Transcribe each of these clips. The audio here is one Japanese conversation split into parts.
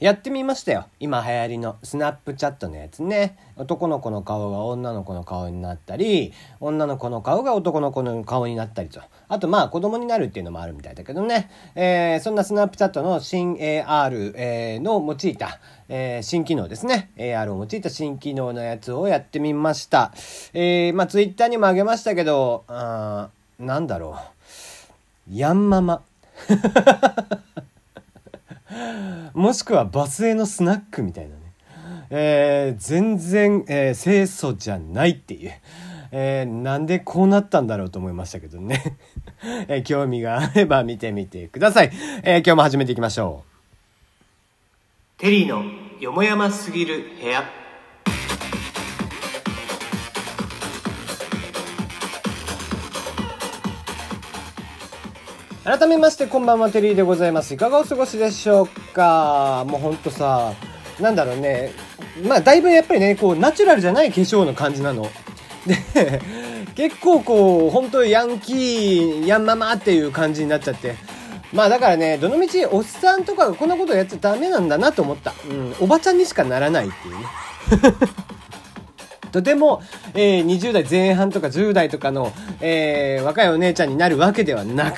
やってみましたよ。今流行りのスナップチャットのやつね。男の子の顔が女の子の顔になったり、女の子の顔が男の子の顔になったりと。あとまあ子供になるっていうのもあるみたいだけどね。えー、そんなスナップチャットの新 AR、えー、の用いた、えー、新機能ですね。AR を用いた新機能のやつをやってみました。えー、まあツイッターにもあげましたけど、あーなんだろう。ヤンママ。もしくはバスへのスナックみたいなね。えー、全然、えー、清楚じゃないっていう。えー、なんでこうなったんだろうと思いましたけどね。えー、興味があれば見てみてください。えー、今日も始めていきましょう。テリーのよもやますぎる部屋。改めましてこんばんはテリーでございます。いかがお過ごしでしょうか？もうほんとさなんだろうね。まあだいぶやっぱりねこうナチュラルじゃない化粧の感じなの。で 結構こう本当ヤンキーヤンママっていう感じになっちゃって。まあだからねどのみちおっさんとかがこんなことやっちゃダメなんだなと思った、うん、おばちゃんにしかならないっていうね。とても、えー、20代前半とか10代とかの、えー、若いお姉ちゃんになるわけではなく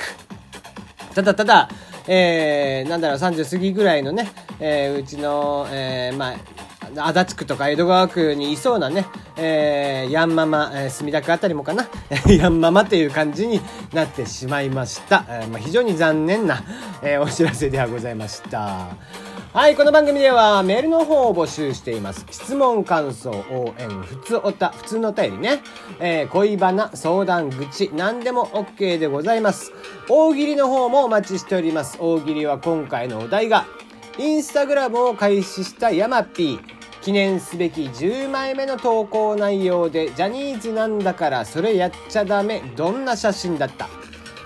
ただただ、えー、なんだろう、30過ぎぐらいのね、えー、うちの、えー、まあ、足立区とか江戸川区にいそうなね、えー、ヤンママ、えー、墨田区あたりもかな、ヤンママっていう感じになってしまいました。えーまあ、非常に残念な、えー、お知らせではございました。はい、この番組ではメールの方を募集しています。質問、感想、応援、普通おた、普通のお便りね。えー、恋バナ、相談、愚痴、何でも OK でございます。大喜利の方もお待ちしております。大喜利は今回のお題が、インスタグラムを開始したヤマピー。記念すべき10枚目の投稿内容で、ジャニーズなんだからそれやっちゃダメ、どんな写真だった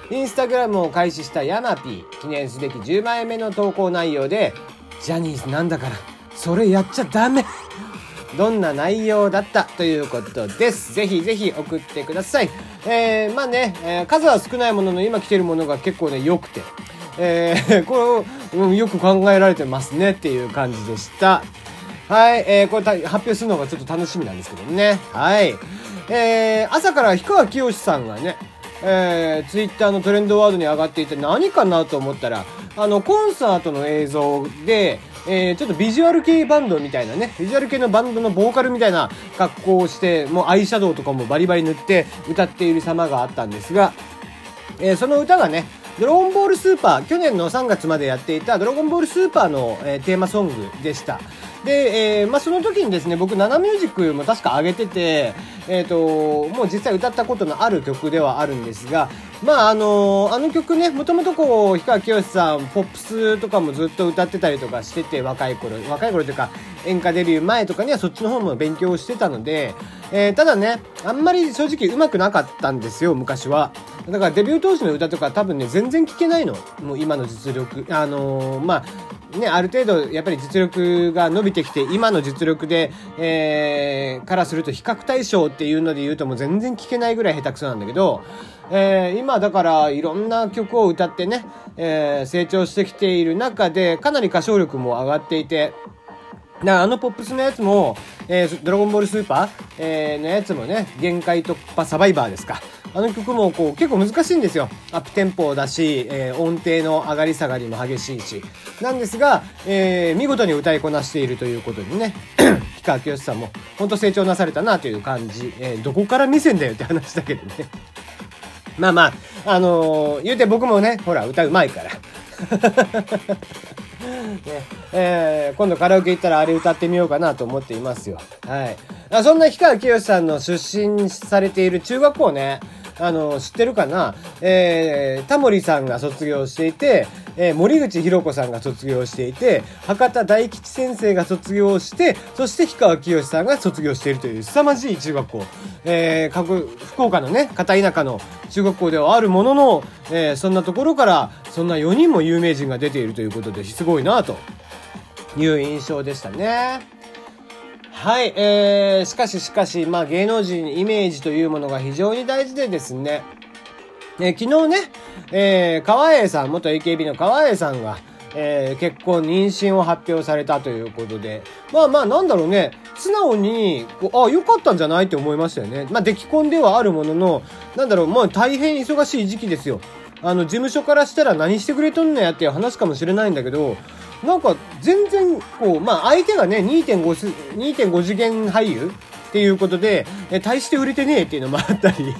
インスタグラムを開始したヤマピー。記念すべき10枚目の投稿内容で、ジャニーズなんだからそれやっちゃダメどんな内容だったということです。ぜひぜひ送ってください。えー、まあね、えー、数は少ないものの今来てるものが結構ね、良くて、えー、これ、うん、よく考えられてますねっていう感じでした。はい、えー、これ発表するのがちょっと楽しみなんですけどね。はい。えー、朝から氷川きよしさんがね、えー、ツイッターのトレンドワードに上がっていて何かなと思ったら、あの、コンサートの映像で、えー、ちょっとビジュアル系バンドみたいなね、ビジュアル系のバンドのボーカルみたいな格好をして、もうアイシャドウとかもバリバリ塗って歌っている様があったんですが、えー、その歌がね、ドラゴンボールスーパー、去年の3月までやっていたドラゴンボールスーパーの、えー、テーマソングでした。で、えー、まあ、その時にですね、僕、ナナミュージックも確か上げてて、えっ、ー、と、もう実際歌ったことのある曲ではあるんですが、まあ、あのあの曲ね、もともとこう、氷川きよしさん、ポップスとかもずっと歌ってたりとかしてて、若い頃、若い頃というか、演歌デビュー前とかにはそっちの方も勉強してたので、えー、ただね、あんまり正直上手くなかったんですよ、昔は。だからデビュー当時の歌とか多分ね、全然聴けないの。もう今の実力。あのー、まあ、ね、ある程度やっぱり実力が伸びてきて、今の実力で、えー、からすると比較対象っていうので言うともう全然聴けないぐらい下手くそなんだけど、えー、今だからいろんな曲を歌ってね、えー、成長してきている中で、かなり歌唱力も上がっていて、なあのポップスのやつも、えー、ドラゴンボールスーパー、えー、のやつもね、限界突破サバイバーですか。あの曲もこう結構難しいんですよ。アップテンポだし、えー、音程の上がり下がりも激しいし。なんですが、えー、見事に歌いこなしているということでね、氷川きよしさんも本当成長なされたなという感じ。えー、どこから見せんだよって話だけどね。まあまあ、あのー、言うて僕もね、ほら、歌うまいから。ねえー、今度カラオケ行ったらあれ歌ってみようかなと思っていますよ。はい。そんな氷川きよしさんの出身されている中学校ね、あの、知ってるかな？えー、タモリさんが卒業していて、えー、森口博子さんが卒業していて、博多大吉先生が卒業して、そして氷川きよしさんが卒業しているという凄まじい中学校。えー、福岡のね、片田舎の中学校ではあるものの、えー、そんなところから、そんな4人も有名人が出ているということで、すごいなという印象でしたね。はい、えー、しかししかし、まあ芸能人イメージというものが非常に大事でですね、えー、昨日ね、えー、川栄さん、元 AKB の川栄さんが、えー、結婚、妊娠を発表されたということで、まあまあなんだろうね、素直に、こうあ、良かったんじゃないって思いましたよね。まあ出来婚ではあるものの、なんだろう、もう大変忙しい時期ですよ。あの、事務所からしたら何してくれとんのやっていう話かもしれないんだけど、なんか全然こう、まあ相手がね、2.5、2.5次元俳優っていうことで、え、大して売れてねえっていうのもあったり。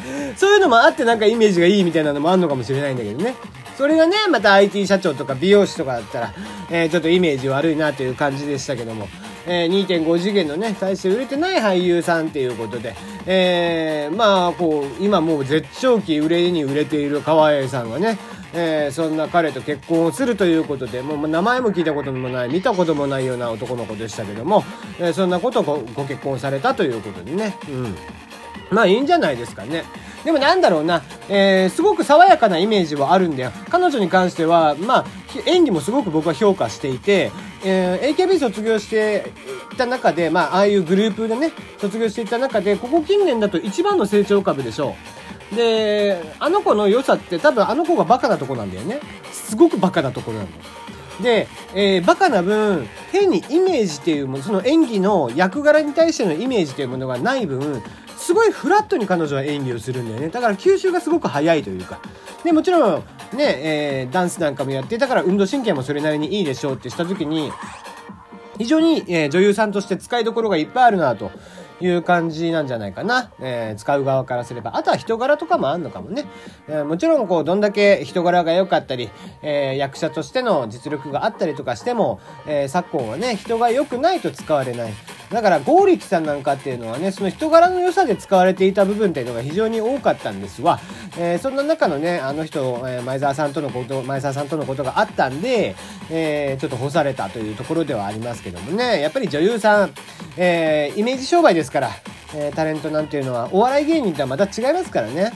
そういうのもあってなんかイメージがいいみたいなのもあんのかもしれないんだけどね。それがね、また IT 社長とか美容師とかだったら、えー、ちょっとイメージ悪いなという感じでしたけども、えー、2.5次元のね、大して売れてない俳優さんっていうことで、えー、まあ、こう、今もう絶頂期売れに売れている川栄さんがね、えー、そんな彼と結婚をするということで、もう名前も聞いたこともない、見たこともないような男の子でしたけども、えー、そんなことをごご結婚されたということでね、うん。まあいいんじゃないですかね。でもなんだろうな、えー、すごく爽やかなイメージはあるんだよ。彼女に関しては、まあ、演技もすごく僕は評価していて、えー、AKB 卒業していた中で、まあ、ああいうグループでね、卒業していた中で、ここ近年だと一番の成長株でしょう。で、あの子の良さって多分あの子がバカなとこなんだよね。すごくバカなところなの。で、えー、バカな分、変にイメージっていうもの、その演技の役柄に対してのイメージというものがない分、すごいフラットに彼女は演技をするんだよね。だから吸収がすごく早いというか。で、もちろん、ね、えー、ダンスなんかもやってたから運動神経もそれなりにいいでしょうってした時に、非常に、えー、女優さんとして使いどころがいっぱいあるなという感じなんじゃないかな。えー、使う側からすれば。あとは人柄とかもあんのかもね。えー、もちろん、こう、どんだけ人柄が良かったり、えー、役者としての実力があったりとかしても、えー、昨今はね、人が良くないと使われない。だから、剛力さんなんかっていうのはね、その人柄の良さで使われていた部分っていうのが非常に多かったんですわ。えー、そんな中のね、あの人、えー、前澤さんとのこと、前澤さんとのことがあったんで、えー、ちょっと干されたというところではありますけどもね、やっぱり女優さん、え、イメージ商売ですから、え、タレントなんていうのは、お笑い芸人とはまた違いますからね。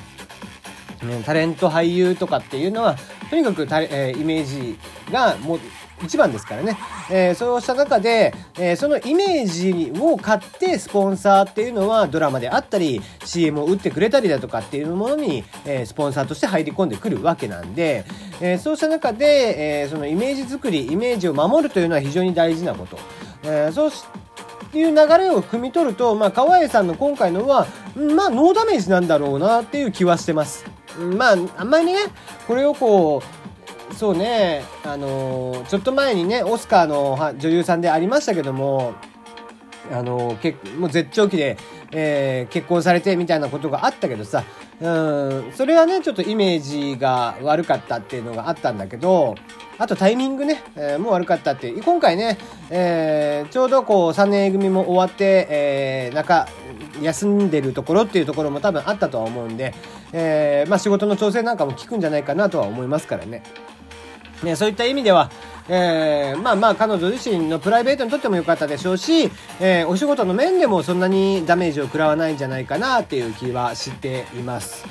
ね、タレント俳優とかっていうのは、とにかくタレ、え、イメージがもう一番ですからね。えー、そうした中で、えー、そのイメージを買ってスポンサーっていうのはドラマであったり CM を打ってくれたりだとかっていうものに、えー、スポンサーとして入り込んでくるわけなんで、えそうした中で、えそのイメージ作り、イメージを守るというのは非常に大事なこと。えそういう流れを汲み取ると、まあ、川栄さんの今回のは、まあ、ノーダメージなんだろうなっていう気はしてます。まあ、あんまりね、これをこう、そうね、あの、ちょっと前にね、オスカーの女優さんでありましたけども、あのー、けもう絶頂期で、えー、結婚されてみたいなことがあったけどさ、うん、それはね、ちょっとイメージが悪かったっていうのがあったんだけど、あとタイミングね、えー、もう悪かったって。今回ね、えー、ちょうどこう3年組も終わって、えー、なんか休んでるところっていうところも多分あったとは思うんで、えー、まあ仕事の調整なんかも効くんじゃないかなとは思いますからね。ね、そういった意味では、えー、まあまあ彼女自身のプライベートにとっても良かったでしょうし、えー、お仕事の面でもそんなにダメージを食らわないんじゃないかなっていう気はしています。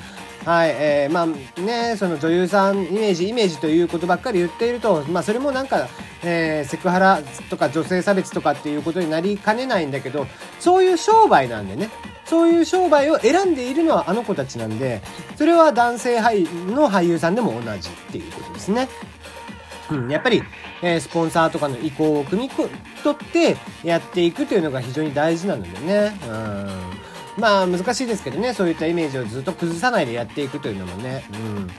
はい、えー、まあね、その女優さんイメージ、イメージということばっかり言っていると、まあそれもなんか、えー、セクハラとか女性差別とかっていうことになりかねないんだけど、そういう商売なんでね、そういう商売を選んでいるのはあの子たちなんで、それは男性俳の俳優さんでも同じっていうことですね。うん、やっぱり、えー、スポンサーとかの意向を汲み取ってやっていくというのが非常に大事なのでね。うん。まあ難しいですけどね、そういったイメージをずっと崩さないでやっていくというのもね。うん。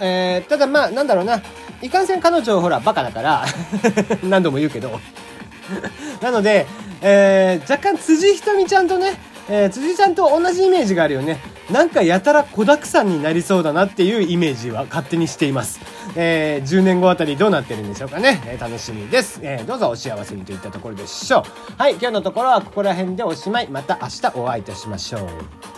えー、ただまあなんだろうな。いかんせん彼女ほらバカだから 何度も言うけど なので、えー、若干辻ひとみちゃんとね、えー、辻ちゃんと同じイメージがあるよね。なんかやたら子だくさんになりそうだなっていうイメージは勝手にしています。えー、10年後あたりどうなってるんでしょうかね。えー、楽しみです。えー、どうぞお幸せにといったところでしょう。はい、今日のところはここら辺でおしまい。また明日お会いいたしましょう。